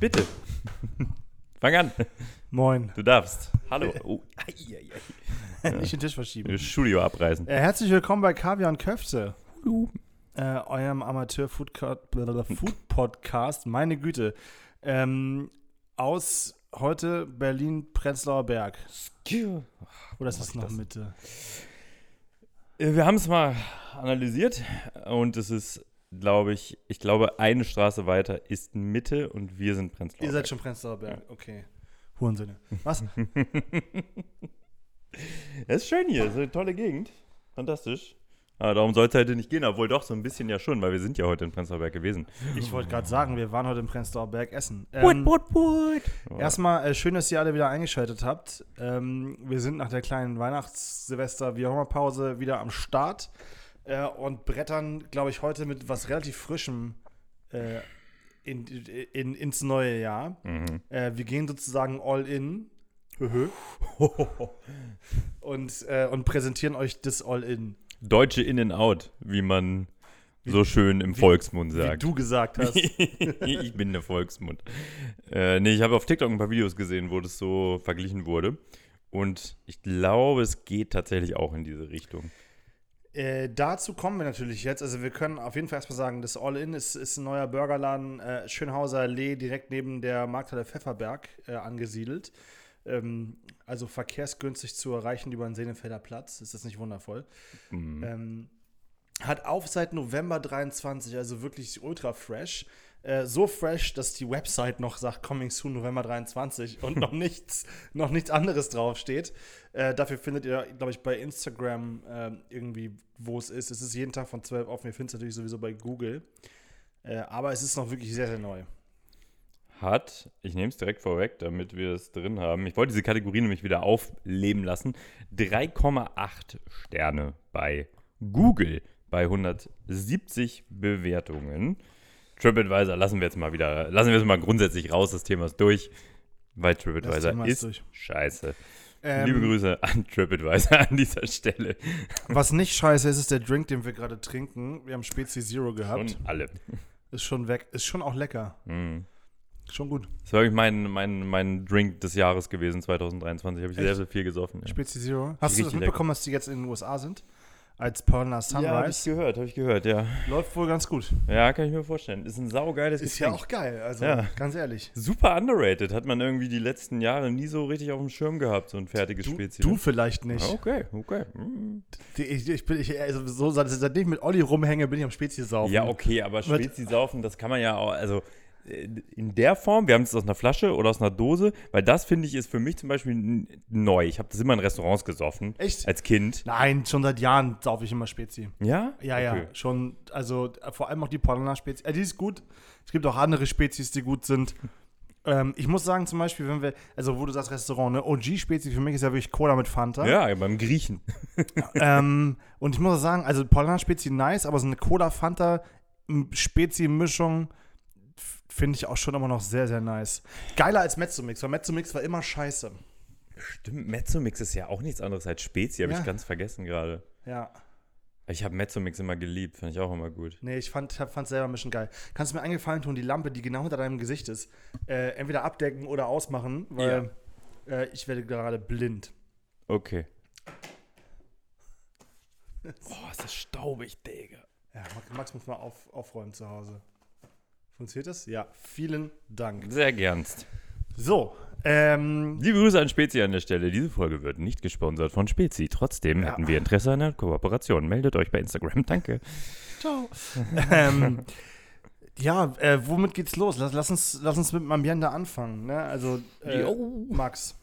Bitte. Fang an. Moin. Du darfst. Hallo. Oh. Ei, ei. Nicht den Tisch verschieben. Studio abreißen. Äh, herzlich willkommen bei Kaviar und Köfte. Äh, eurem Amateur-Food-Podcast. Meine Güte. Ähm, aus heute Berlin-Prenzlauer Berg. Oder ist das noch? Mitte? Äh, Wir haben es mal analysiert und es ist, glaube ich, ich glaube, eine Straße weiter ist Mitte und wir sind Prenzlauer. Ihr seid schon Prenzlauer Berg. Okay. Hurensinne. Was? Es ist schön hier, es ist eine tolle Gegend. Fantastisch. Aber darum soll es heute nicht gehen, obwohl doch so ein bisschen ja schon, weil wir sind ja heute in Prenzlauer Berg gewesen. Ich wollte gerade sagen, wir waren heute im Prenzlauer Berg essen. Ähm, Erstmal äh, schön, dass ihr alle wieder eingeschaltet habt. Ähm, wir sind nach der kleinen Weihnachts-, Silvester-, wie auch immer Pause wieder am Start äh, und brettern, glaube ich, heute mit was relativ Frischem äh, in, in, ins neue Jahr. Mhm. Äh, wir gehen sozusagen all in und, äh, und präsentieren euch das all in, Deutsche In-and-Out, wie man so schön im Volksmund wie sagt. du gesagt hast. ich bin der Volksmund. Äh, nee, ich habe auf TikTok ein paar Videos gesehen, wo das so verglichen wurde. Und ich glaube, es geht tatsächlich auch in diese Richtung. Äh, dazu kommen wir natürlich jetzt. Also wir können auf jeden Fall erstmal sagen, das All-In ist, ist ein neuer Burgerladen, äh, Schönhauser Allee, direkt neben der Markthalle Pfefferberg äh, angesiedelt. Ähm, also verkehrsgünstig zu erreichen über den Senefelder Platz. Ist das nicht wundervoll? Mhm. Ähm, hat auf seit November 23, also wirklich ultra fresh. Äh, so fresh, dass die Website noch sagt Coming Soon November 23 und noch nichts, noch nichts anderes draufsteht. Äh, dafür findet ihr, glaube ich, bei Instagram äh, irgendwie, wo es ist. Es ist jeden Tag von 12 auf. Ihr findet es natürlich sowieso bei Google. Äh, aber es ist noch wirklich sehr, sehr neu. Hat, ich nehme es direkt vorweg, damit wir es drin haben. Ich wollte diese Kategorie nämlich wieder aufleben lassen. 3,8 Sterne bei Google bei 170 Bewertungen. TripAdvisor lassen wir jetzt mal wieder, lassen wir es mal grundsätzlich raus, das Thema ist durch, weil TripAdvisor ist, ist durch. scheiße. Ähm, Liebe Grüße an TripAdvisor an dieser Stelle. Was nicht scheiße ist, ist der Drink, den wir gerade trinken. Wir haben Spezi Zero gehabt. Und alle. Ist schon weg. Ist schon auch lecker. Mhm. Schon gut. Das war wirklich mein, mein, mein Drink des Jahres gewesen, 2023. Habe ich sehr, Echt? sehr viel gesoffen. Ja. Spezi Zero. Hast du das mitbekommen, dass die jetzt in den USA sind? Als Paula Ja, habe ich Sunrise. gehört, habe ich gehört, ja. Läuft wohl ganz gut. Ja, kann ich mir vorstellen. Ist ein saugeiles Ist ja Getränk. auch geil, also Ja. ganz ehrlich. Super underrated. Hat man irgendwie die letzten Jahre nie so richtig auf dem Schirm gehabt, so ein fertiges Du, Spezi. du vielleicht nicht. Okay, okay. Mm. Die- Ich, ich bin, ich, also so, seit- seitdem ich mit Olli rumhänge, bin ich am Spezi saufen. Ja, okay, aber Spezi saufen, das kann man ja auch, also in der Form, wir haben es aus einer Flasche oder aus einer Dose, weil das finde ich ist für mich zum Beispiel neu. Ich habe das immer in Restaurants gesoffen. Echt? Als Kind. Nein, schon seit Jahren saufe ich immer Spezi. Ja? Ja, ja, Okay. schon, also äh, vor allem auch die Paulaner Spezi. Äh, die ist gut. Es gibt auch andere Spezies, die gut sind. Ähm, ich muss sagen, zum Beispiel, wenn wir, also wo du sagst Restaurant, ne, OG-Spezi für mich ist ja wirklich Cola mit Fanta. Ja, beim Griechen. ähm, und ich muss auch sagen, also Paulaner Spezi nice, aber so eine Cola-Fanta-Spezi-Mischung finde ich auch schon immer noch sehr, sehr nice. Geiler als Mezzomix, weil Mezzomix war immer scheiße. Stimmt, Mezzomix ist ja auch nichts anderes als Spezi, habe Ja. ich ganz vergessen gerade. Ja. Ich habe Mezzomix immer geliebt, fand ich auch immer gut. Nee, ich fand es selber ein bisschen geil. Kannst du mir eingefallen tun, die Lampe, die genau hinter deinem Gesicht ist, äh, entweder abdecken oder ausmachen, weil äh, ich werde gerade blind. Okay. Boah, ist das staubig, Digga. Ja, Max- Max muss mal auf, aufräumen zu Hause. Funktioniert das? Ja, vielen Dank. Sehr gernst. So, ähm, Liebe Grüße an Spezi an der Stelle. Diese Folge wird nicht gesponsert von Spezi. Trotzdem Ja. hätten wir Interesse an einer Kooperation. Meldet euch bei Instagram. Danke. ciao. ähm, ja, äh, womit geht's los? Lass, lass, uns, lass uns mit dem Ambiente anfangen. Ne? Also, äh. Max.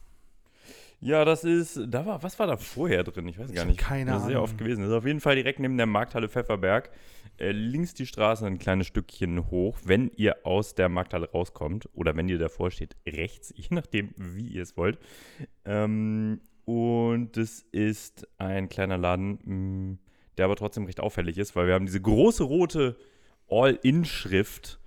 Ja, das ist, da war, was war da vorher drin? Ich weiß gar hab nicht. keine das ist sehr Ahnung. oft gewesen. Das ist auf jeden Fall direkt neben der Markthalle Pfefferberg. Äh, links die Straße ein kleines Stückchen hoch. Wenn ihr aus der Markthalle rauskommt oder wenn ihr davor steht, rechts, je nachdem, wie ihr es wollt. Ähm, und es ist ein kleiner Laden, mh, der aber trotzdem recht auffällig ist, weil wir haben diese große rote All-In-Schrift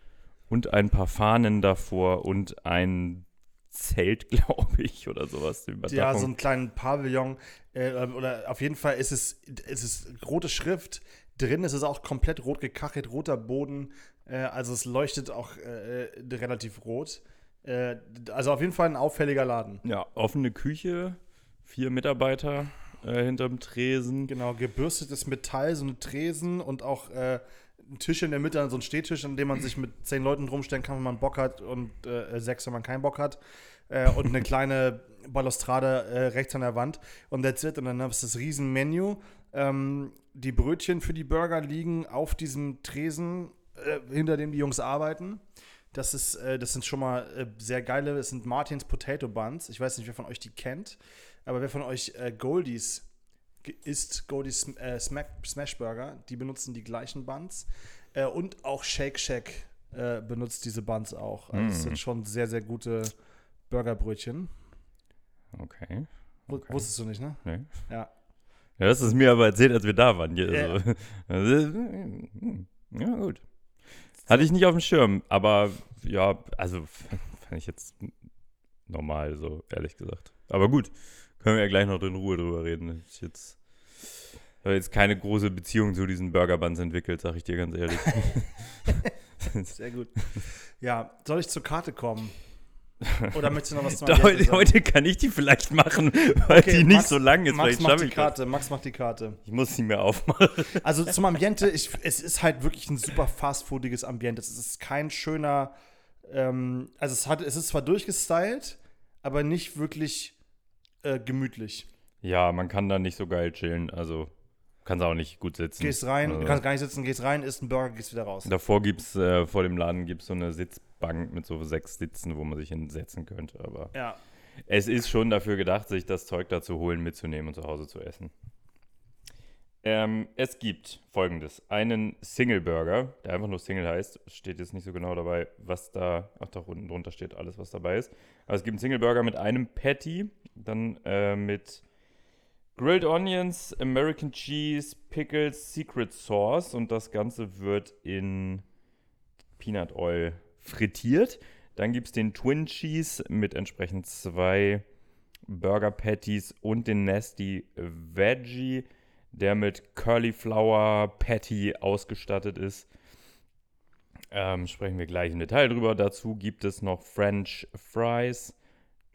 und ein paar Fahnen davor und ein Zelt, glaube ich, oder sowas. Ja, so einen kleinen Pavillon. Äh, oder auf jeden Fall ist es, es ist rote Schrift. Drin ist es auch komplett rot gekachelt, roter Boden. Äh, also es leuchtet auch äh, relativ rot. Äh, also auf jeden Fall ein auffälliger Laden. Ja, offene Küche, vier Mitarbeiter äh, hinterm Tresen. Genau, gebürstetes Metall, so eine Tresen und auch äh, ein Tisch in der Mitte, so ein Stehtisch, an dem man sich mit zehn Leuten drumstellen kann, wenn man Bock hat und äh, sechs, wenn man keinen Bock hat. Äh, und eine kleine Balustrade äh, rechts an der Wand. Und that's it. Und dann ist das Riesenmenü. Ähm, die Brötchen für die Burger liegen auf diesem Tresen, äh, hinter dem die Jungs arbeiten. Das, ist, äh, das sind schon mal äh, sehr geile, das sind Martins Potato Buns. Ich weiß nicht, wer von euch die kennt, aber wer von euch äh, Goldies isst, Goldies äh, Smack, Smash Burger, die benutzen die gleichen Buns. Äh, und auch Shake Shack benutzt diese Buns auch. Also das Mm. sind schon sehr, sehr gute Burgerbrötchen. Okay. Okay. Wusstest du nicht, ne? Nee. Ja. Ja, das ist mir aber erzählt, als wir da waren. Ja, Ja. also, also, ja gut. Hatte ich nicht auf dem Schirm, aber ja, also fand ich jetzt normal, so ehrlich gesagt. Aber gut, können wir ja gleich noch in Ruhe drüber reden. Ich jetzt habe jetzt keine große Beziehung zu diesen Burger Buns entwickelt, sag ich dir ganz ehrlich. Sehr gut. Ja, soll ich zur Karte kommen? Oder möchtest du noch was zum Da, heute, heute kann ich die vielleicht machen, weil Okay, die nicht Max- so lang ist. Max macht die das. Karte. Max macht die Karte. Ich muss sie mir aufmachen. Also zum Ambiente, ich, es ist halt wirklich ein super fastfoodiges Ambiente. Es ist kein schöner, ähm, also es, hat, es ist zwar durchgestylt, aber nicht wirklich äh, gemütlich. Ja, man kann da nicht so geil chillen. Also kannst auch nicht gut sitzen. Gehst rein, Also, du kannst gar nicht sitzen, gehst rein, isst einen Burger, gehst wieder raus. Davor gibt's äh, vor dem Laden gibt's so eine Sitzbank mit so sechs Sitzen, wo man sich hinsetzen könnte. Aber Ja. es ist schon dafür gedacht, sich das Zeug da zu holen, mitzunehmen und zu Hause zu essen. Ähm, es gibt folgendes: einen Single Burger, der einfach nur Single heißt. Steht jetzt nicht so genau dabei, was da. Ach, doch, unten drunter steht alles, was dabei ist. Also es gibt einen Single Burger mit einem Patty, dann äh, mit Grilled Onions, American Cheese, Pickles, Secret Sauce und das Ganze wird in Peanut Oil frittiert. Dann gibt es den Twin Cheese mit entsprechend zwei Burger Patties und den Nasty Veggie, der mit Curly Flour Patty ausgestattet ist. Ähm, sprechen wir gleich im Detail drüber. Dazu gibt es noch French Fries,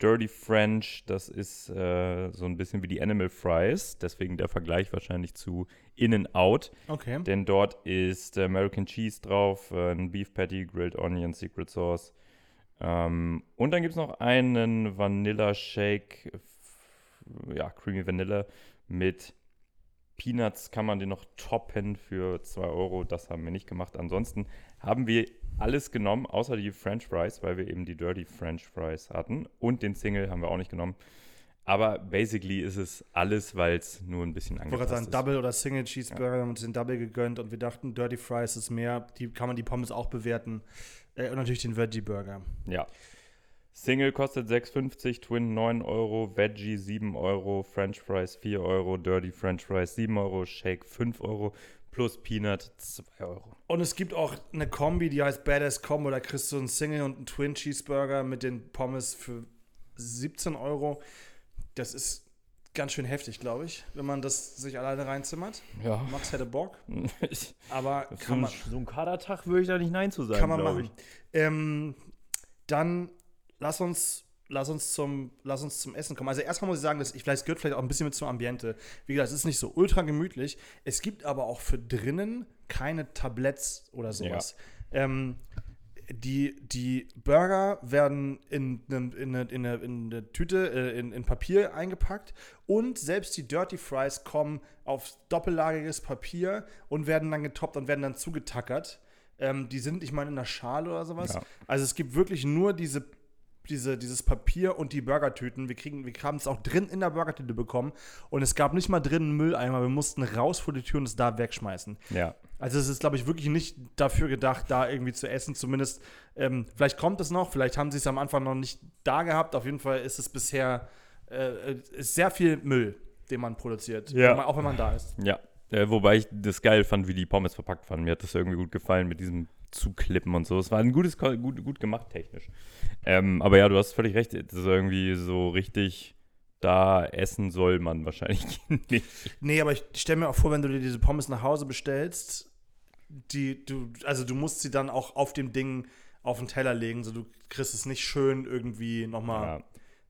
Dirty French, das ist äh, so ein bisschen wie die Animal Fries, deswegen der Vergleich wahrscheinlich zu In-N-Out. Okay. Denn dort ist American Cheese drauf, äh, ein Beef Patty, Grilled Onion, Secret Sauce. Ähm, und dann gibt es noch einen Vanilla Shake, ja, Creamy Vanilla mit Peanuts kann man den noch toppen für 2 Euro. Das haben wir nicht gemacht. Ansonsten haben wir alles genommen, außer die French Fries, weil wir eben die Dirty French Fries hatten. Und den Single haben wir auch nicht genommen. Aber basically ist es alles, weil es nur ein bisschen Ich wollte angepasst gerade sagen, ist. Double oder Single Cheeseburger, wir haben uns den Double gegönnt und wir dachten, Dirty Fries ist mehr, die kann man die Pommes auch bewerten. Äh, und natürlich den Veggie Burger. Ja. Single kostet 6,50, Twin 9 Euro, Veggie 7 Euro, French Fries 4 Euro, Dirty French Fries 7 Euro, Shake 5 Euro plus Peanut 2 Euro. Und es gibt auch eine Kombi, die heißt Badass Combo. Da kriegst du einen Single und einen Twin Cheeseburger mit den Pommes für 17 Euro. Das ist ganz schön heftig, glaube ich, wenn man das sich alleine reinzimmert. Ja. Max hätte Bock, aber kann man, so ein Kadertag würde ich da nicht Nein zu sagen, kann man machen. Ähm, dann lass uns, lass, uns zum, lass uns zum Essen kommen. Also erstmal muss ich sagen, dass ich vielleicht es gehört vielleicht auch ein bisschen mit zum Ambiente. Wie gesagt, es ist nicht so ultra gemütlich. Es gibt aber auch für drinnen keine Tabletts oder sowas. Ähm, die, die Burger werden in, in, in, eine, in, eine, in eine Tüte, äh, in, in Papier eingepackt und selbst die Dirty Fries kommen auf doppellagiges Papier und werden dann getoppt und werden dann zugetackert. Ähm, die sind, ich meine, in einer Schale oder sowas. Ja. Also es gibt wirklich nur diese, diese, dieses Papier und die Burgertüten. Wir, kriegen, wir haben es auch drin in der Burgertüte bekommen und es gab nicht mal drin einen Mülleimer. Wir mussten raus vor die Tür und es da wegschmeißen. Ja. Also es ist, glaube ich, wirklich nicht dafür gedacht, da irgendwie zu essen. Zumindest, ähm, vielleicht kommt es noch, vielleicht haben sie es am Anfang noch nicht da gehabt. Auf jeden Fall ist es bisher äh, ist sehr viel Müll, den man produziert. Ja. Auch wenn man da ist. Ja. Äh, wobei ich das geil fand, wie die Pommes verpackt waren. Mir hat das irgendwie gut gefallen mit diesem Zuklippen und so. Es war ein gutes, gut, gut gemacht technisch. Ähm, aber ja, du hast völlig recht. Das ist irgendwie so richtig, da essen soll man wahrscheinlich nicht. Nee, aber ich stelle mir auch vor, wenn du dir diese Pommes nach Hause bestellst, die, du, also du musst sie dann auch auf dem Ding auf den Teller legen. So, du kriegst es nicht schön irgendwie nochmal Ja.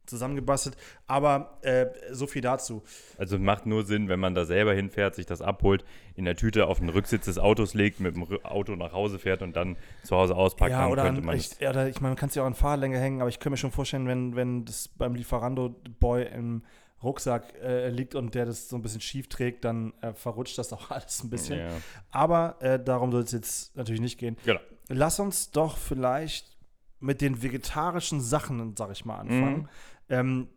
Zusammengebastelt. Aber äh, so viel dazu. Also macht nur Sinn, wenn man da selber hinfährt, sich das abholt, in der Tüte auf den Rücksitz des Autos legt, mit dem Auto nach Hause fährt und dann zu Hause auspackt, ja, oder, könnte an, man ich, oder ich meine, man kann es ja auch an Fahrlänge hängen, aber ich könnte mir schon vorstellen, wenn, wenn das beim Lieferando-Boy im Rucksack äh, liegt und der das so ein bisschen schief trägt, dann äh, verrutscht das auch alles ein bisschen. Ja. Aber äh, darum soll es jetzt natürlich nicht gehen. Genau. Lass uns doch vielleicht mit den vegetarischen Sachen, sag ich mal, anfangen. Mhm. Ähm,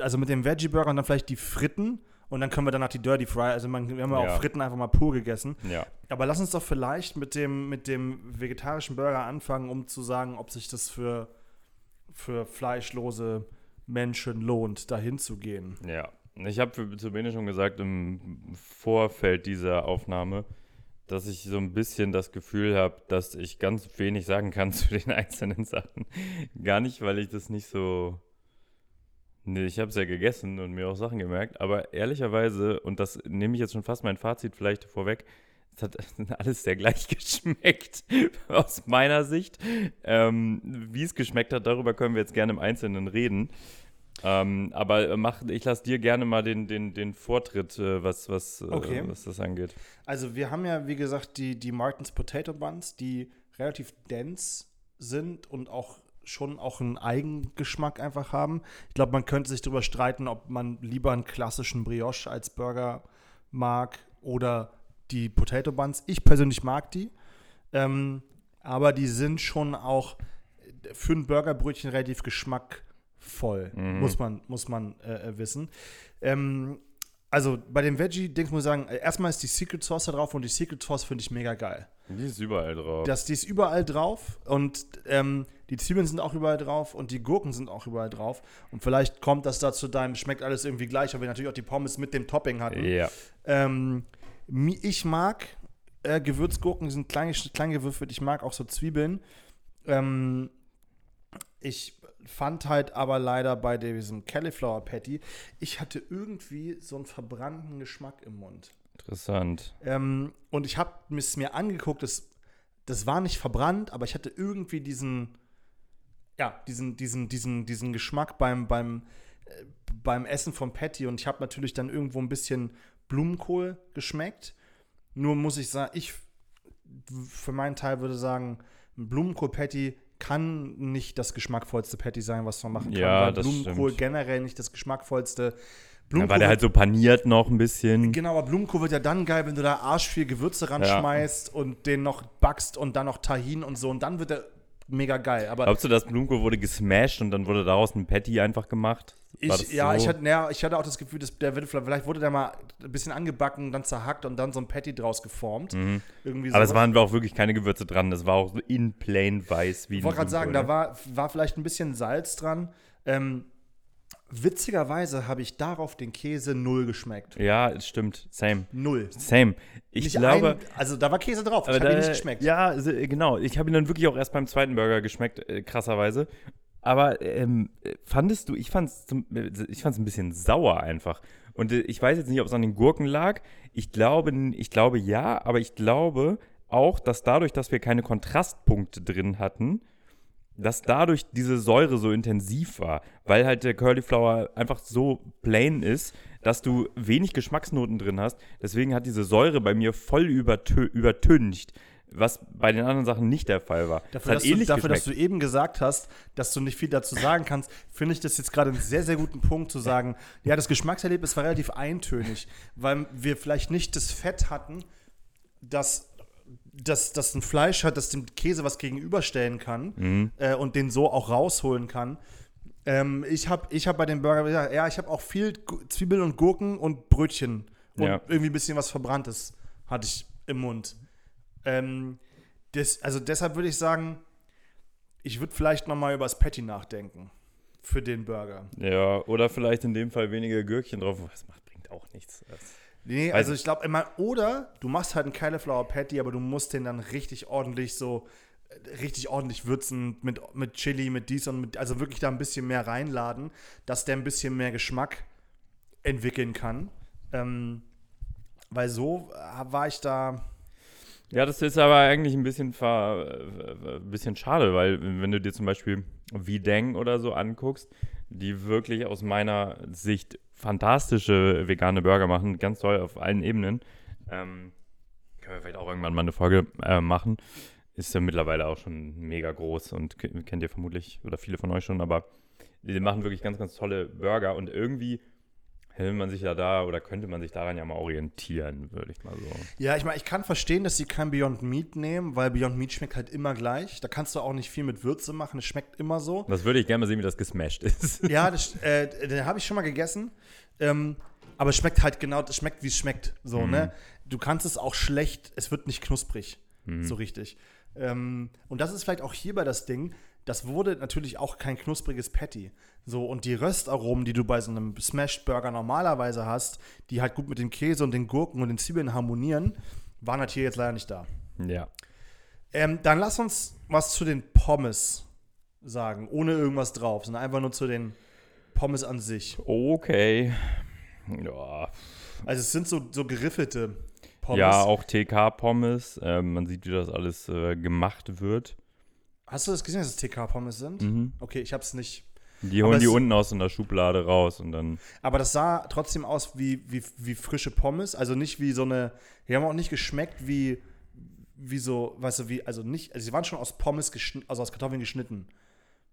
also mit dem Veggie-Burger und dann vielleicht die Fritten und dann können wir danach die Dirty Fry. Also man, wir haben ja auch Fritten einfach mal pur gegessen. ja. Aber lass uns doch vielleicht mit dem, mit dem vegetarischen Burger anfangen, um zu sagen, ob sich das für, für fleischlose Menschen lohnt, dahin zu gehen. Ja, ich habe zu Bene schon gesagt im Vorfeld dieser Aufnahme, dass ich so ein bisschen das Gefühl habe, dass ich ganz wenig sagen kann zu den einzelnen Sachen. Gar nicht, weil ich das nicht so. Nee, ich habe es ja gegessen und mir auch Sachen gemerkt, aber ehrlicherweise, und das nehme ich jetzt schon fast mein Fazit vielleicht vorweg, es hat alles sehr gleich geschmeckt, aus meiner Sicht. Ähm, wie es geschmeckt hat, darüber können wir jetzt gerne im Einzelnen reden. Ähm, aber mach, ich lasse dir gerne mal den, den, den Vortritt, äh, was, was, Okay. äh, was das angeht. Also wir haben ja, wie gesagt, die, die Martins Potato Buns, die relativ dense sind und auch schon auch einen Eigengeschmack einfach haben. Ich glaube, man könnte sich darüber streiten, ob man lieber einen klassischen Brioche als Burger mag oder die Potato Buns. Ich persönlich mag die, ähm, aber die sind schon auch für ein Burgerbrötchen relativ geschmackvoll, Mhm. muss man, muss man äh, äh, wissen. Ähm, also bei dem Veggie-Dings muss ich sagen, äh, erstmal ist die Secret Sauce da drauf und die Secret Sauce finde ich mega geil. Die ist überall drauf. Das, die ist überall drauf und ähm, die Zwiebeln sind auch überall drauf und die Gurken sind auch überall drauf. Und vielleicht kommt das dazu deinem, schmeckt alles irgendwie gleich, weil wir natürlich auch die Pommes mit dem Topping hatten. ja. Ähm, ich mag äh, Gewürzgurken, die sind klein, klein gewürfelt. Ich mag auch so Zwiebeln. Ähm, ich fand halt aber leider bei diesem Cauliflower Patty, ich hatte irgendwie so einen verbrannten Geschmack im Mund. Interessant. Ähm, und ich habe es mir angeguckt, das, das war nicht verbrannt, aber ich hatte irgendwie diesen, ja, diesen, diesen, diesen, diesen Geschmack beim, beim, äh, beim Essen vom Patty. Und ich habe natürlich dann irgendwo ein bisschen Blumenkohl geschmeckt. Nur muss ich sagen, ich für meinen Teil würde sagen, ein Blumenkohl-Patty kann nicht das geschmackvollste Patty sein, was man machen kann. Ja, weil das Blumenkohl stimmt. generell nicht das geschmackvollste. Da war der halt so paniert noch ein bisschen. Genau, aber Blumenkohl wird ja dann geil, wenn du da arsch viel Gewürze ranschmeißt und den noch backst und dann noch Tahin und so und dann wird er mega geil. Aber Glaubst du, das Blumenkohl wurde gesmashed und dann wurde daraus ein Patty einfach gemacht? Ich, ja, so? ich, hatte, ja, ich hatte auch das Gefühl, dass der wird, vielleicht wurde der mal ein bisschen angebacken, dann zerhackt und dann so ein Patty draus geformt. Irgendwie Mhm. Aber es waren auch wirklich keine Gewürze dran. Das war auch so in plain weiß wie Ich wollte gerade sagen, ne? da war, war vielleicht ein bisschen Salz dran. Ähm, witzigerweise habe ich darauf den Käse null geschmeckt. Ja, es stimmt. Same. Null. Same. Ich Nicht glaube. ein, also da war Käse drauf, ich Aber habe ihn nicht geschmeckt. Ja, also, äh, genau. Ich habe ihn dann wirklich auch erst beim zweiten Burger geschmeckt, äh, krasserweise. Aber ähm, äh, fandest du, ich fand es ich fand's ein bisschen sauer einfach. Und äh, ich weiß jetzt nicht, ob es an den Gurken lag. Ich glaube, ich glaube ja, aber ich glaube auch, dass dadurch, dass wir keine Kontrastpunkte drin hatten, dass dadurch diese Säure so intensiv war, weil halt der Curlyflower einfach so plain ist, dass du wenig Geschmacksnoten drin hast. Deswegen hat diese Säure bei mir voll übertö übertüncht, was bei den anderen Sachen nicht der Fall war. Dafür, hat dass, du, dafür dass du eben gesagt hast, dass du nicht viel dazu sagen kannst, finde ich das jetzt gerade einen sehr, sehr guten Punkt zu sagen, ja, das Geschmackserlebnis war relativ eintönig, weil wir vielleicht nicht das Fett hatten, dass dass das ein Fleisch hat, das dem Käse was gegenüberstellen kann Mhm. äh, und den so auch rausholen kann. Ähm, ich habe ich hab bei dem Burger gesagt, ja, ich habe auch viel Zwiebeln und Gurken und Brötchen und Ja. irgendwie ein bisschen was Verbranntes hatte ich im Mund. Ähm, das, also deshalb würde ich sagen, ich würde vielleicht noch mal über das Patty nachdenken für den Burger. Ja, oder vielleicht in dem Fall weniger Gürkchen drauf. Das macht, bringt auch nichts. Das, Nee, Weiß also ich. glaube immer, oder du machst halt einen Cauliflower Patty, aber du musst den dann richtig ordentlich so, äh, richtig ordentlich würzen mit, mit Chili, mit dies und mit, also wirklich da ein bisschen mehr reinladen, dass der ein bisschen mehr Geschmack entwickeln kann. Ähm, weil so äh, war ich da, Ja, das ist aber eigentlich ein bisschen, ver, äh, ein bisschen schade, weil wenn du dir zum Beispiel Videng oder so anguckst, die wirklich aus meiner Sicht fantastische vegane Burger machen, ganz toll auf allen Ebenen. Ähm, können wir vielleicht auch irgendwann mal eine Folge äh, machen. Ist ja mittlerweile auch schon mega groß und kennt ihr vermutlich oder viele von euch schon, aber die machen wirklich ganz, ganz tolle Burger und irgendwie will man sich ja da oder könnte man sich daran ja mal orientieren, würde ich mal so. Ja, ich meine, ich kann verstehen, dass sie kein Beyond Meat nehmen, weil Beyond Meat schmeckt halt immer gleich. Da kannst du auch nicht viel mit Würze machen, es schmeckt immer so. Das würde ich gerne mal sehen, wie das gesmashed ist. Ja, das äh, den habe ich schon mal gegessen. Ähm, aber es schmeckt halt genau, es schmeckt, wie es schmeckt. So, Mhm. ne? Du kannst es auch schlecht, es wird nicht knusprig. Mhm. So richtig. Ähm, und das ist vielleicht auch hierbei das Ding. Das wurde natürlich auch kein knuspriges Patty. So, und die Röstaromen, die du bei so einem Smashed Burger normalerweise hast, die halt gut mit dem Käse und den Gurken und den Zwiebeln harmonieren, waren halt hier jetzt leider nicht da. Ja. Ähm, dann lass uns was zu den Pommes sagen, ohne irgendwas drauf, sondern einfach nur zu den Pommes an sich. Okay. Ja, Also es sind so, so geriffelte Pommes. ja auch TK-Pommes. Ähm, man sieht, wie das alles äh, gemacht wird. Hast du das gesehen, dass es TK-Pommes sind? Mhm. Okay, ich hab's nicht. Die Aber holen die es- unten aus so einer Schublade raus und dann. Aber das sah trotzdem aus wie, wie, wie frische Pommes. Also nicht wie so eine. Die haben auch nicht geschmeckt wie, wie so, weißt du, wie, also nicht, also sie waren schon aus Pommes geschnitten, also aus Kartoffeln geschnitten.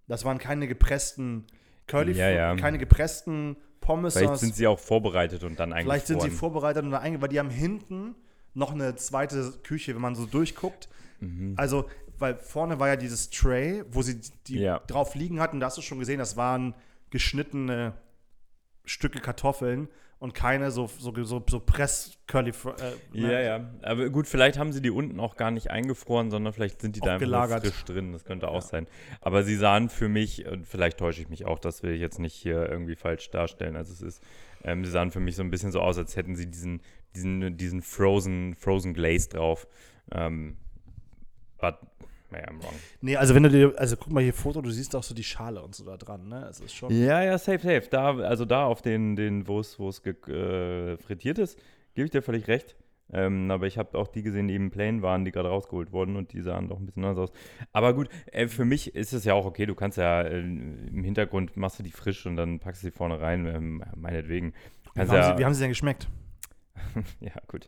Das waren keine gepressten Curly, Ja, ja. keine gepressten Pommes. Vielleicht sind sie auch vorbereitet und dann Vielleicht eingefroren. sind sie vorbereitet und einge, weil die haben hinten noch eine zweite Küche, wenn man so durchguckt. Mhm. Also, weil vorne war ja dieses Tray, wo sie die Ja. drauf liegen hatten. Da hast du schon gesehen, das waren geschnittene Stücke Kartoffeln und keine so, so, so, so press curly äh, Ja, ne? ja. Aber gut, vielleicht haben sie die unten auch gar nicht eingefroren, sondern vielleicht sind die Auch da einfach gelagert. frisch drin. Das könnte auch sein. Aber sie sahen für mich, und vielleicht täusche ich mich auch, das will ich jetzt nicht hier irgendwie falsch darstellen, als es ist. Ähm, sie sahen für mich so ein bisschen so aus, als hätten sie diesen, diesen, diesen Frozen, Frozen Glaze drauf. Ähm, but, naja, I'm wrong. Nee, also wenn du dir, also guck mal hier Foto, du siehst auch so die Schale und so da dran, ne? Es ist schon. Ja, ja, safe, safe. Da, also da auf den, den wo es wo es ge- äh, frittiert ist, gebe ich dir völlig recht. Ähm, aber ich habe auch die gesehen, die eben plain waren, die gerade rausgeholt wurden und die sahen doch ein bisschen anders aus. Aber gut, äh, für mich ist es ja auch okay. Du kannst ja äh, im Hintergrund machst du die frisch und dann packst du sie vorne rein, ähm, meinetwegen. Wie haben, ja, sie, wie haben sie denn geschmeckt? ja, gut.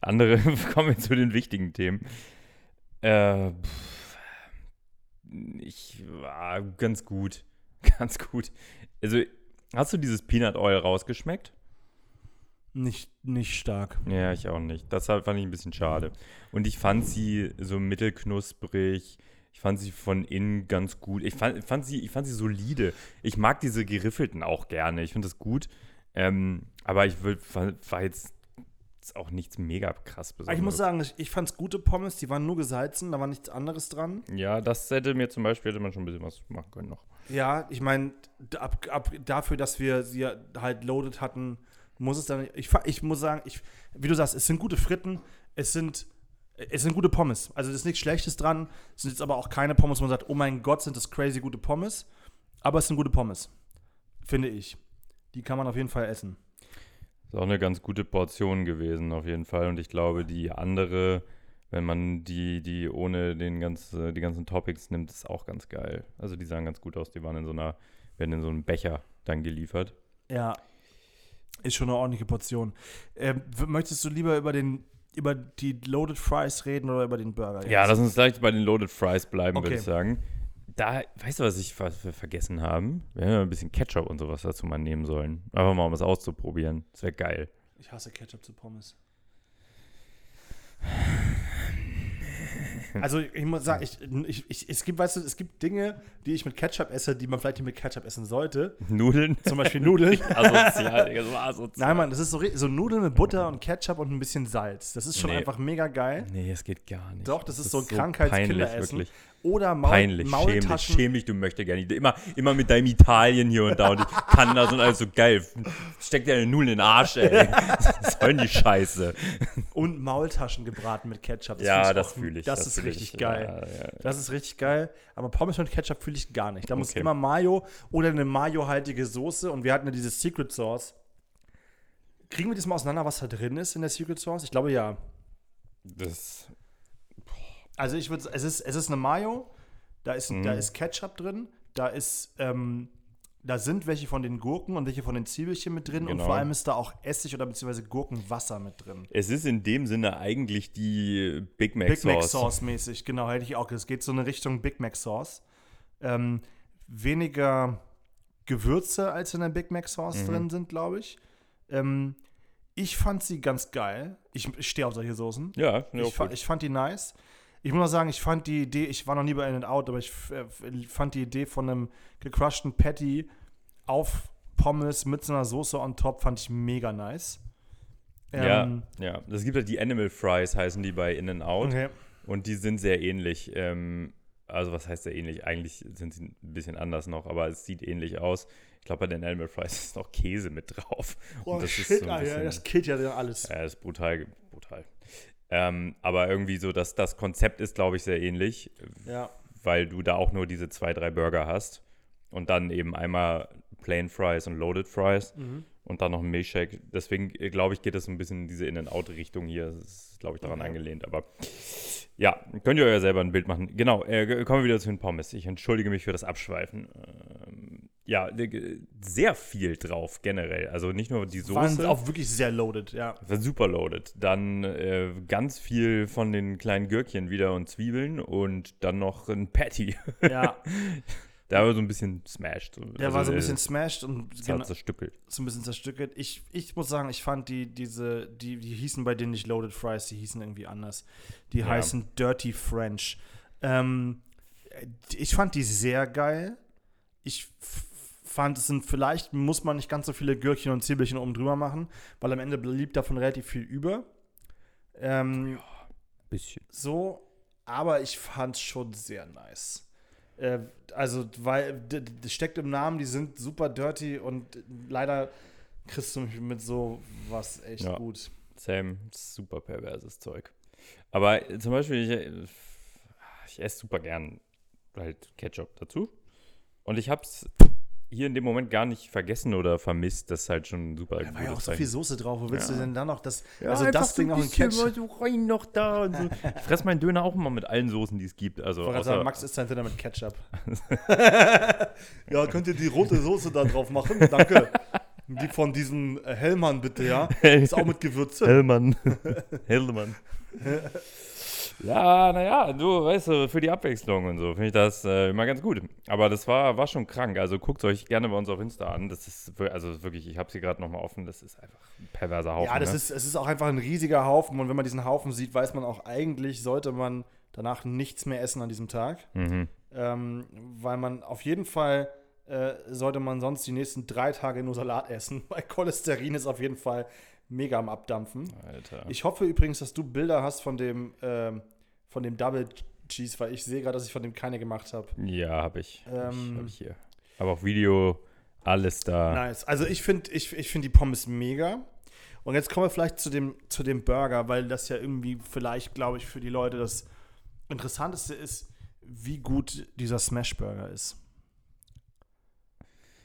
Andere kommen wir zu den wichtigen Themen. Äh, pff, ich war ganz gut. Ganz gut. Also, hast du dieses Peanut Oil rausgeschmeckt? Nicht, nicht stark. Ja, ich auch nicht. Das fand ich ein bisschen schade. Und ich fand sie so mittelknusprig. Ich fand sie von innen ganz gut. Ich fand, fand, sie, ich fand sie solide. Ich mag diese geriffelten auch gerne. Ich finde das gut. Ähm, aber ich würd, war, war jetzt auch nichts mega krass Aber ich muss sagen, ich, ich fand's gute Pommes, die waren nur gesalzen, da war nichts anderes dran. Ja, das hätte mir zum Beispiel, hätte man schon ein bisschen was machen können noch. Ja, ich meine, ab, ab, dafür, dass wir sie halt loaded hatten, muss es dann. Ich, ich muss sagen, ich, wie du sagst, es sind gute Fritten, es sind, es sind gute Pommes. Also, es ist nichts Schlechtes dran. Es sind jetzt aber auch keine Pommes, wo man sagt, oh mein Gott, sind das crazy gute Pommes. Aber es sind gute Pommes. Finde ich. Die kann man auf jeden Fall essen. Ist auch eine ganz gute Portion gewesen, auf jeden Fall. Und ich glaube, die andere, wenn man die, die ohne den ganz, äh, die ganzen Topics nimmt, ist auch ganz geil. Also die sahen ganz gut aus. Die waren in so einer, werden in so einem Becher dann geliefert. Ja. Ist schon eine ordentliche Portion. Ähm, möchtest du lieber über den über die Loaded Fries reden oder über den Burger? jetzt? Ja, lass uns gleich bei den Loaded Fries bleiben, würde Okay. ich sagen. Da, weißt du, was ich was wir vergessen haben? Wir hätten ein bisschen Ketchup und sowas dazu mal nehmen sollen. Einfach mal, um es auszuprobieren. Das wäre geil. Ich hasse Ketchup zu Pommes. Also ich muss sagen, ich, ich, ich, es gibt, weißt du, es gibt Dinge, die ich mit Ketchup esse, die man vielleicht nicht mit Ketchup essen sollte. Nudeln? Zum Beispiel Nudeln. asozial, Digga, so asozial. Nein, Mann, das ist so, so Nudeln mit Butter und Ketchup und ein bisschen Salz. Das ist schon Nee. einfach mega geil. Nee, es geht gar nicht. Doch, das ist so ein peinlich, Krankheitskilleressen. Oder Maul, Peinlich, schämlich, Maultaschen. schämlich, du möchtest gerne. Immer, immer mit deinem Italien hier und da und ich kann das und alles so geil. Steck dir eine Nudeln in den Arsch, ey. Was soll die Scheiße? und Maultaschen gebraten mit Ketchup. ja, find das fühle ich. Das, ist fühl richtig ich. geil. Ja, ja. Das ist richtig geil. Aber Pommes mit Ketchup fühle ich gar nicht. Da muss Okay. immer Mayo oder eine Mayo-haltige Soße. Und wir hatten ja diese Secret Sauce. Kriegen wir das mal auseinander, was da drin ist in der Secret Sauce? Ich glaube ja. Das, Also ich würde, es ist, es ist eine Mayo, da ist, Mhm. da ist Ketchup drin, da ist, ähm, da sind welche von den Gurken und welche von den Zwiebelchen mit drin und Genau. vor allem ist da auch Essig oder beziehungsweise Gurkenwasser mit drin. Es ist in dem Sinne eigentlich die Big Mac Big Mac Sauce. Sauce mäßig, genau, hätte ich auch. Es geht so in Richtung Big Mac Sauce. Ähm, weniger Gewürze als in der Big Mac Sauce Mhm. drin sind, glaube ich. Ähm, ich fand sie ganz geil. Ich, ich stehe auf solche Soßen. Ja, ich, gut. ich fand die nice. Ich muss auch sagen, ich fand die Idee, ich war noch nie bei In Out, aber ich äh, fand die Idee von einem gecrushten Patty auf Pommes mit so einer Soße on top, fand ich mega nice. Ähm, ja, ja. Es gibt halt die Animal Fries, heißen die bei In-N-Out. Okay. Und die sind sehr ähnlich. Ähm, also, was heißt sehr ähnlich? Eigentlich sind sie ein bisschen anders noch, aber es sieht ähnlich aus. Ich glaube, bei den Animal Fries ist noch Käse mit drauf. Oh, Und das shit, ist so bisschen- das killt ja alles. Ja, das ist brutal, brutal. Ähm, aber irgendwie so, dass das Konzept ist, glaube ich, sehr ähnlich, Ja. weil du da auch nur diese zwei, drei Burger hast und dann eben einmal Plain Fries und Loaded Fries Mhm. und dann noch ein Milkshake. Deswegen, äh, glaube ich, geht so ein bisschen in diese In-and-Out-Richtung hier. Das ist, glaube ich, daran Okay. angelehnt. Aber ja, könnt ihr euch ja selber ein Bild machen. Genau, äh, kommen wir wieder zu den Pommes. Ich entschuldige mich für das Abschweifen. Ja, äh, sehr viel drauf generell. Also nicht nur die Waren Soße. auch wirklich sehr loaded, ja. War super loaded. Dann äh, ganz viel von den kleinen Gürkchen wieder und Zwiebeln und dann noch ein Patty. Ja, Der war so ein bisschen smashed. So. der Also, war so ein äh, bisschen smashed und genau, zerstückelt. so ein bisschen zerstückelt. Ich, ich muss sagen, ich fand die, diese, die, die hießen bei denen nicht Loaded Fries, die hießen irgendwie anders. Die Ja. heißen Dirty French. Ähm, ich fand die sehr geil. Ich fand, es sind vielleicht, muss man nicht ganz so viele Gürkchen und Zwiebelchen oben drüber machen, weil am Ende blieb davon relativ viel über. Ähm, Bisschen. so, aber ich fand es schon sehr nice. Äh, also, weil das steckt im Namen, die sind super dirty und leider kriegst du mich mit so was echt Ja. gut. Sam, super perverses Zeug. Aber äh, zum Beispiel, ich, äh, ich esse super gern halt Ketchup dazu. Und ich hab's hier in dem Moment gar nicht vergessen oder vermisst. Das ist halt schon super Da war ja auch so viel Soße drauf. Wo willst Ja. du denn da noch das? Ja, also das Ding ein auch in bisschen Ketchup. so rein noch da und so. Ich fress meinen Döner auch immer mit allen Soßen, die es gibt. Also außer, sagen, Max isst sein Dinner mit Ketchup. ja, könnt ihr die rote Soße da drauf machen? Danke. Die von diesem äh, Hellmann bitte, ja? Ist auch mit Gewürze. Hellmann. Hellmann. Ja, naja, du weißt du, für die Abwechslung und so finde ich das äh, immer ganz gut. Aber das war, war schon krank. Also guckt euch gerne bei uns auf Insta an. Das ist also wirklich, ich habe sie gerade nochmal offen. Das ist einfach ein perverser Haufen. Ja, das ne? ist, es ist auch einfach ein riesiger Haufen und wenn man diesen Haufen sieht, weiß man auch eigentlich, sollte man danach nichts mehr essen an diesem Tag. Mhm. Ähm, weil man auf jeden Fall äh, sollte man sonst die nächsten drei Tage nur Salat essen, weil Cholesterin ist auf jeden Fall mega am Abdampfen. Alter. Ich hoffe übrigens, dass du Bilder hast von dem, ähm, von dem Double Cheese, weil ich sehe gerade, dass ich von dem keine gemacht habe. ja, habe ich. Hab ich, Ähm, hab ich hier. Aber auch Video, alles da. Nice. Also ich finde ich, ich find die Pommes mega. Und jetzt kommen wir vielleicht zu dem, zu dem Burger, weil das ja irgendwie vielleicht, glaube ich, für die Leute das Interessanteste ist, wie gut dieser Smash-Burger ist.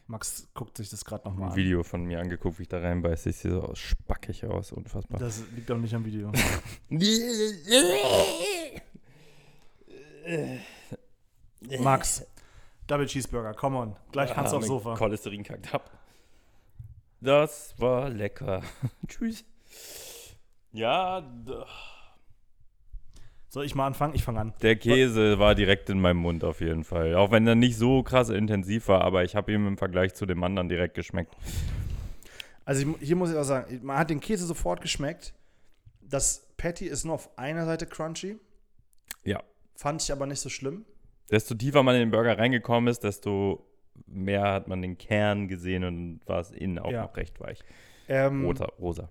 Max guckt sich das gerade nochmal Ein an. Video von mir angeguckt, wie ich da reinbeiße. Ich sehe so aus, spackig aus, unfassbar. Das liegt doch nicht am Video. Max, Double Cheeseburger, come on. Gleich kannst du aufs mein Sofa. Cholesterin kackt ab. Das war lecker. Tschüss. Ja, Soll ich mal anfangen? Ich fange an. der Käse war direkt in meinem Mund auf jeden Fall. Auch wenn er nicht so krass intensiv war, aber ich habe ihm im Vergleich zu dem anderen direkt geschmeckt. Also ich, hier muss ich auch sagen, man hat den Käse sofort geschmeckt. Das Patty ist nur auf einer Seite crunchy. Ja. Fand ich aber nicht so schlimm. Desto tiefer man in den Burger reingekommen ist, desto mehr hat man den Kern gesehen und war es innen auch Ja. noch recht weich. Ähm, Rosa, rosa.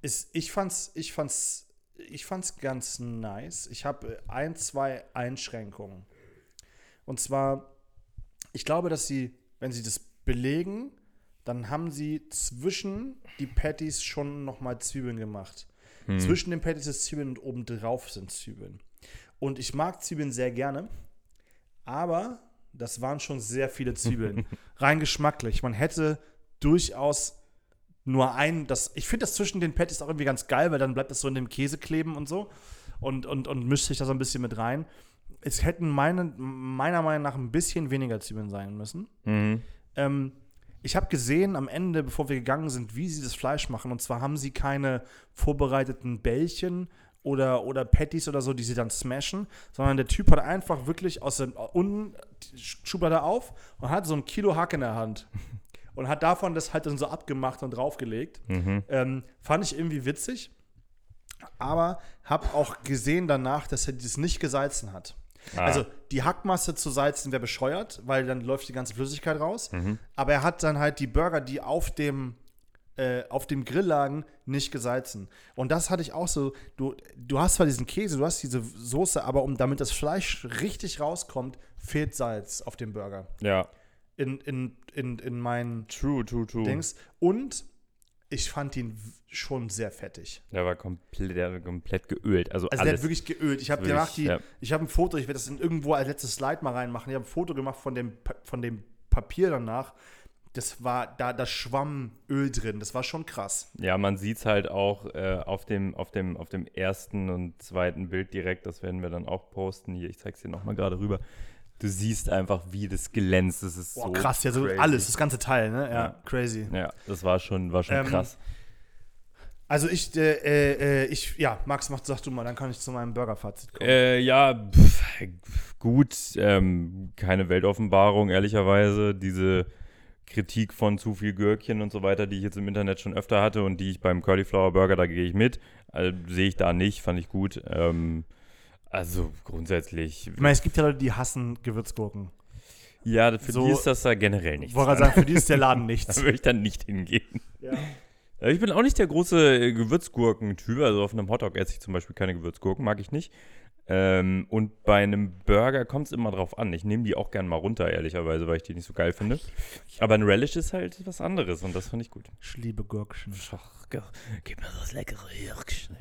Ist, ich fand's, ich fand's, ich fand's ganz nice. Ich habe ein, zwei Einschränkungen. Und zwar, ich glaube, dass sie, wenn sie das belegen, dann haben sie zwischen die Patties schon nochmal Zwiebeln gemacht. Hm. Zwischen den Patties ist Zwiebeln und obendrauf sind Zwiebeln. Und ich mag Zwiebeln sehr gerne, aber das waren schon sehr viele Zwiebeln. Rein geschmacklich. Man hätte durchaus nur ein, das, ich finde das zwischen den Patties auch irgendwie ganz geil, weil dann bleibt das so in dem Käse kleben und so. und, und, und mischt sich da so ein bisschen mit rein. Es hätten meine, meiner Meinung nach ein bisschen weniger Zwiebeln sein müssen. Mhm. Ähm, ich habe gesehen am Ende, bevor wir gegangen sind, wie sie das Fleisch machen. Und zwar haben sie keine vorbereiteten Bällchen oder, oder Patties oder so, die sie dann smashen, sondern der Typ hat einfach wirklich aus dem unten Schublade auf und hat so ein Kilo Hack in der Hand. Und hat davon das halt dann so abgemacht und draufgelegt. Mhm. Ähm, fand ich irgendwie witzig. Aber habe auch gesehen danach, dass er das nicht gesalzen hat. Ah. Also die Hackmasse zu salzen wäre bescheuert, weil dann läuft die ganze Flüssigkeit raus. Aber er hat dann halt die Burger, die auf dem, äh, auf dem Grill lagen, nicht gesalzen. Und das hatte ich auch so. Du, du hast zwar diesen Käse, du hast diese Soße, aber um damit das Fleisch richtig rauskommt, fehlt Salz auf dem Burger. Ja. In, in, in, in meinen True, true, true. Dings. Und ich fand ihn schon sehr fettig. Der war komplett, der war komplett geölt. Also, Also der hat wirklich geölt. Ich habe die, ja. ich habe ein Foto, ich werde das in irgendwo als letztes Slide mal reinmachen. Ich habe ein Foto gemacht von dem, von dem Papier danach. Das war, da, da schwamm Öl drin. Das war schon krass. Ja, man sieht es halt auch äh, auf, dem, auf, dem, auf dem ersten und zweiten Bild direkt. Das werden wir dann auch posten. Hier, ich zeig's dir nochmal gerade rüber. Du siehst einfach, wie das glänzt. Das ist Boah, so krass, ja, so crazy. alles, das ganze Teil, ne? Ja, Ja. crazy. Ja, das war schon, war schon Ähm, krass. Also ich, äh, äh, ich, ja, Max, mach, sag du mal, dann kann ich zu meinem Burger-Fazit kommen. Äh, ja, pff, gut. Ähm, keine Weltoffenbarung, ehrlicherweise. Diese Kritik von zu viel Gürkchen und so weiter, die ich jetzt im Internet schon öfter hatte und die ich beim Cauliflower Burger, da gehe ich mit. Also, Sehe ich da nicht, fand ich gut. Ähm, also grundsätzlich, ich meine, es gibt ja Leute, die hassen Gewürzgurken. ja, für So- die ist das da generell Ich nichts. wollte gerade sagen, für die ist der Laden nichts. Da würde ich dann nicht hingehen. ja. Äh, Ich bin auch nicht der große äh, Gewürzgurken-Typ. Also auf einem Hotdog esse ich zum Beispiel keine Gewürzgurken, mag ich nicht. Ähm, und bei einem Burger kommt es immer drauf an. Ich nehme die auch gern mal runter, ehrlicherweise, weil ich die nicht so geil finde. Aber ein Relish ist halt was anderes und das fand ich gut. Ich liebe ge- gib mir das leckere Jürgchen.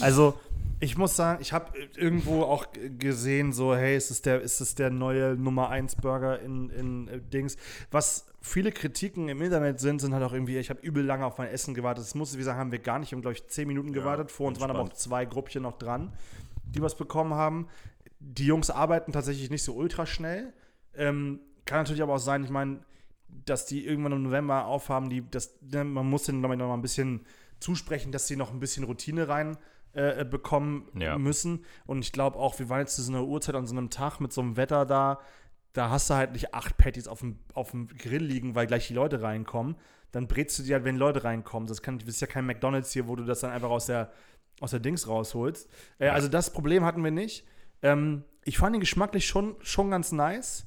Also, ich muss sagen, ich habe irgendwo auch gesehen, so, hey, ist es der, ist es der neue Nummer 1 Burger in, in äh, Dings. Was viele Kritiken im Internet sind, sind halt auch irgendwie, ich habe übel lange auf mein Essen gewartet. Das muss, wie gesagt, haben wir gar nicht, wir haben, glaube ich, 10 Minuten gewartet. Vor uns waren aber auch entspannt. zwei Gruppchen noch dran, die was bekommen haben. Die Jungs arbeiten tatsächlich nicht so ultra schnell. Ähm, kann natürlich aber auch sein, ich meine, dass die irgendwann im November aufhaben, die, das, ne, man muss denen glaube ich, noch mal ein bisschen zusprechen, dass sie noch ein bisschen Routine rein äh, bekommen Ja. müssen. Und ich glaube auch, wir waren jetzt zu so einer Uhrzeit an so einem Tag mit so einem Wetter da, da hast du halt nicht acht Patties auf dem, auf dem Grill liegen, weil gleich die Leute reinkommen. Dann brätst du die halt, wenn Leute reinkommen. Das, kann, das ist ja kein McDonalds hier, wo du das dann einfach aus der, aus der Dings rausholst. Äh, also das Problem hatten wir nicht. Ähm, ich fand ihn geschmacklich schon, schon ganz nice.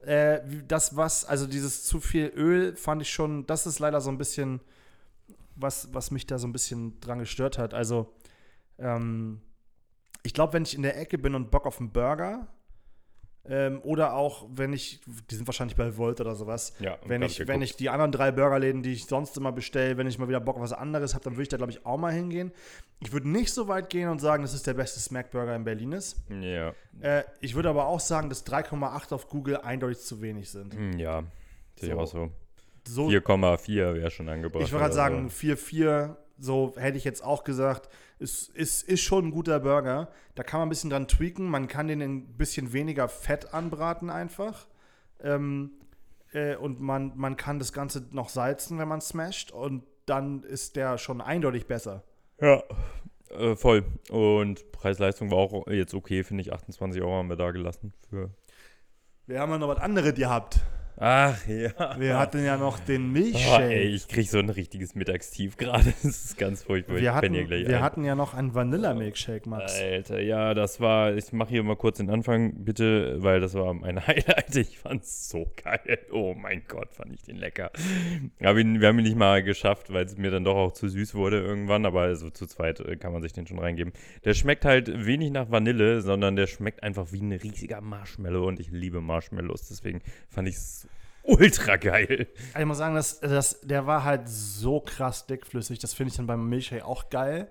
Äh, das, was, also dieses zu viel Öl fand ich schon, das ist leider so ein bisschen, was, was mich da so ein bisschen dran gestört hat. Also, ähm, ich glaube, wenn ich in der Ecke bin und Bock auf einen Burger, ähm, oder auch, wenn ich, die sind wahrscheinlich bei Volt oder sowas, Ja, wenn ich, wenn ich die anderen drei Burgerläden, die ich sonst immer bestelle, wenn ich mal wieder Bock auf was anderes habe, dann würde ich da, glaube ich, auch mal hingehen. Ich würde nicht so weit gehen und sagen, dass es der beste Smack-Burger in Berlin ist. Ja, Äh, ich würde aber auch sagen, dass 3,8 auf Google eindeutig zu wenig sind. Hm, ja. Sehe ich So. auch so. So, 4,4 wäre schon angebracht. ich würde gerade oder sagen, so. 4,4, so hätte ich jetzt auch gesagt, ist, ist, ist schon ein guter Burger. Da kann man ein bisschen dran tweaken. Man kann den ein bisschen weniger Fett anbraten einfach. Ähm, äh, und man, man kann das Ganze noch salzen, wenn man smasht. Und dann ist der schon eindeutig besser. Ja, äh, voll. Und Preis-Leistung war auch jetzt okay, finde ich. 28 Euro haben wir da gelassen für. Wir haben ja noch was anderes gehabt. Ach ja. Wir hatten ja noch den Oh, Milchshake. ey, ich krieg so ein richtiges Mittagstief gerade. Das ist ganz furchtbar. wir ich hatten, wir hatten ja noch einen Vanilla-Milkshake, Max. Alter, ja, das war, ich mache hier mal kurz den Anfang, bitte, weil das war mein Highlight. Ich fand's so geil. Oh mein Gott, fand ich den lecker. Aber wir haben ihn nicht mal geschafft, weil es mir dann doch auch zu süß wurde irgendwann, aber also zu zweit äh, kann man sich den schon reingeben. Der schmeckt halt wenig nach Vanille, sondern der schmeckt einfach wie ein riesiger Marshmallow und ich liebe Marshmallows, deswegen fand ich's ultra geil. Also Ich muss sagen, das, das, der war halt so krass dickflüssig. Das finde ich dann beim Milchshake auch geil.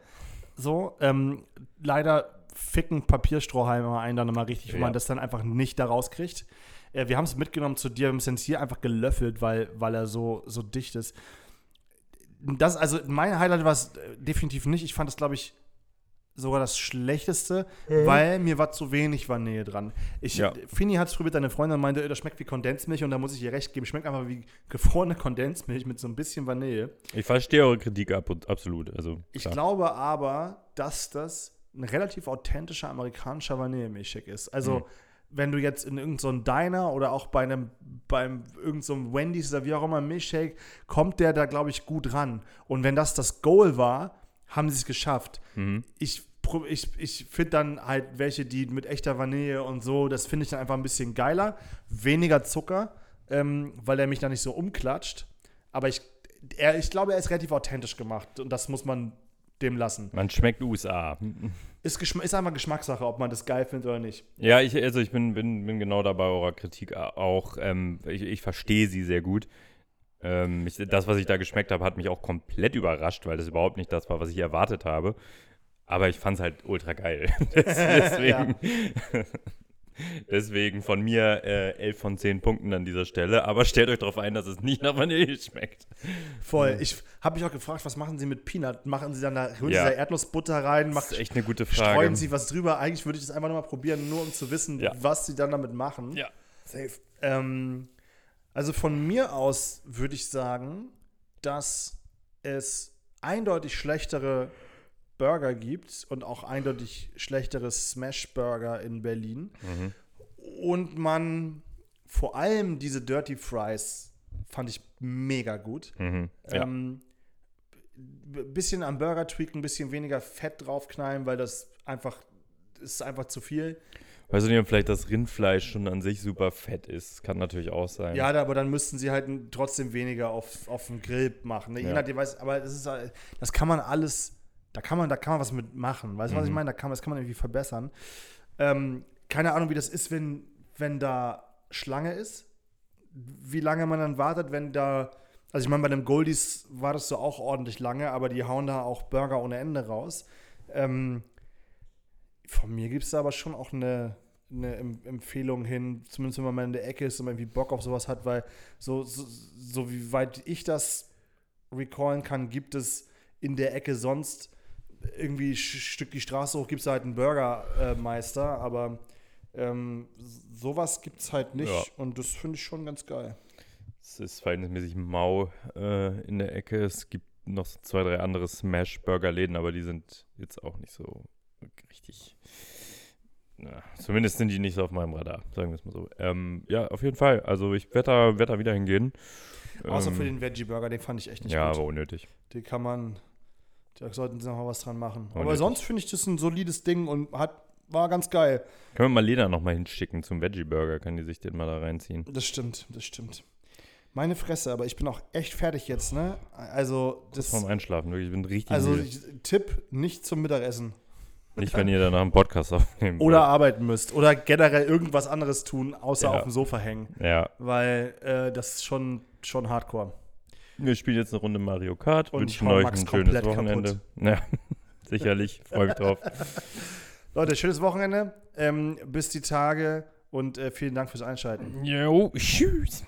So, ähm, leider ficken Papierstrohhalme einen dann immer richtig, wo Ja. man das dann einfach nicht da rauskriegt. Äh, wir haben es mitgenommen zu dir, wir haben es jetzt hier einfach gelöffelt, weil, weil er so, so dicht ist. Das, also mein Highlight war es äh, definitiv nicht. Ich fand es, glaube ich, sogar das schlechteste, weil mir war zu wenig Vanille dran. Ich, Ja. Fini hat es probiert, deine Freundin meinte, "Äh, das schmeckt wie Kondensmilch und da muss ich ihr recht geben. Schmeckt einfach wie gefrorene Kondensmilch mit so ein bisschen Vanille. Ich verstehe eure Kritik ab, absolut. Also, Ich glaube aber, dass das ein relativ authentischer amerikanischer Vanillemilchshake ist. Also, Mhm. wenn du jetzt in irgendeinem so Diner oder auch bei einem, beim irgendeinem so Wendy's oder wie auch immer Milchshake, kommt der da, glaube ich, gut ran. Und wenn das das Goal war, haben sie es geschafft. Mhm. Ich, ich, ich finde dann halt welche, die mit echter Vanille und so, das finde ich dann einfach ein bisschen geiler. Weniger Zucker, ähm, weil er mich da nicht so umklatscht. Aber ich, er, ich glaube, er ist relativ authentisch gemacht und das muss man dem lassen. Man schmeckt USA. Ist, ist einfach Geschmackssache, ob man das geil findet oder nicht. Ja, ich, also ich bin, bin, bin genau dabei eurer Kritik auch. Ähm, ich, ich verstehe sie sehr gut. Ähm, ich, das, was ich da geschmeckt habe, hat mich auch komplett überrascht, weil das überhaupt nicht das war, was ich erwartet habe. Aber ich fand es halt ultra geil. Des- deswegen, deswegen von mir äh, 11 von 10 Punkten an dieser Stelle. Aber stellt euch darauf ein, dass es nicht nach Vanille schmeckt. Voll. Ich habe mich auch gefragt, was machen sie mit Peanut? Machen sie dann da, rühren Ja. sie da Erdnussbutter rein, Das macht, ist echt eine gute Frage. streuen sie was drüber? Eigentlich würde ich das einfach nur mal probieren, nur um zu wissen, Ja. was sie dann damit machen. Ja, safe. Ähm, also von mir aus würde ich sagen, dass es eindeutig schlechtere Burger gibt und auch eindeutig schlechtere Smash-Burger in Berlin. Mhm. Und man vor allem diese Dirty Fries fand ich mega gut. Mhm. Ja. Ähm, bisschen am Burger tweaken, ein bisschen weniger Fett draufknallen, weil das einfach ist einfach zu viel. Weißt du nicht, ob vielleicht das Rindfleisch schon an sich super fett ist? Kann natürlich auch sein. Ja, aber dann müssten sie halt trotzdem weniger auf, auf dem Grill machen. Ne? Je Ja. nachdem, weiß, aber das ist das kann man alles, da kann man, da kann man was mit machen. Weißt du, was ich Mhm. meine? Da kann, das kann man irgendwie verbessern. Ähm, keine Ahnung, wie das ist, wenn, wenn da Schlange ist. Wie lange man dann wartet, wenn da. Also ich meine, bei dem Goldies war das so auch ordentlich lange, aber die hauen da auch Burger ohne Ende raus. Ähm, von mir gibt es da aber schon auch eine, eine Em- Empfehlung hin, zumindest wenn man mal in der Ecke ist und man irgendwie Bock auf sowas hat, weil so, so, so wie weit ich das recallen kann, gibt es in der Ecke sonst irgendwie ein Stück die Straße hoch, gibt es halt einen Burgermeister, aber ähm, sowas gibt es halt nicht Ja. und das finde ich schon ganz geil. Es ist verhältnismäßig mau äh, in der Ecke. Es gibt noch so zwei, drei andere Smash-Burger-Läden, aber die sind jetzt auch nicht so richtig. Na, zumindest sind die nicht so auf meinem Radar, sagen wir es mal so. Ähm, ja, auf jeden Fall. Also ich werde da, werd da wieder hingehen. Außer Ähm, für den Veggie-Burger, den fand ich echt nicht Ja, gut. aber unnötig. Den kann man, da sollten sie noch mal was dran machen. Oh, aber sonst finde ich das ein solides Ding und hat, war ganz geil. Können wir mal Lena nochmal hinschicken zum Veggie-Burger? Kann die sich den mal da reinziehen? Das stimmt, das stimmt. Meine Fresse, aber ich bin auch echt fertig jetzt, ne? Also, Das vorm Einschlafen, wirklich. Ich bin richtig also Tipp, nicht zum Mittagessen. Nicht, wenn ihr danach einen Podcast aufnehmen Oder wollt. arbeiten müsst. Oder generell irgendwas anderes tun, außer Ja. auf dem Sofa hängen. Ja, Weil äh, das ist schon, schon hardcore. wir spielen jetzt eine Runde Mario Kart. Und wünschen euch Max ein schönes Wochenende. Ja, sicherlich. Freue mich drauf. Leute, schönes Wochenende. Ähm, bis die Tage und äh, vielen Dank fürs Einschalten. Jo, tschüss.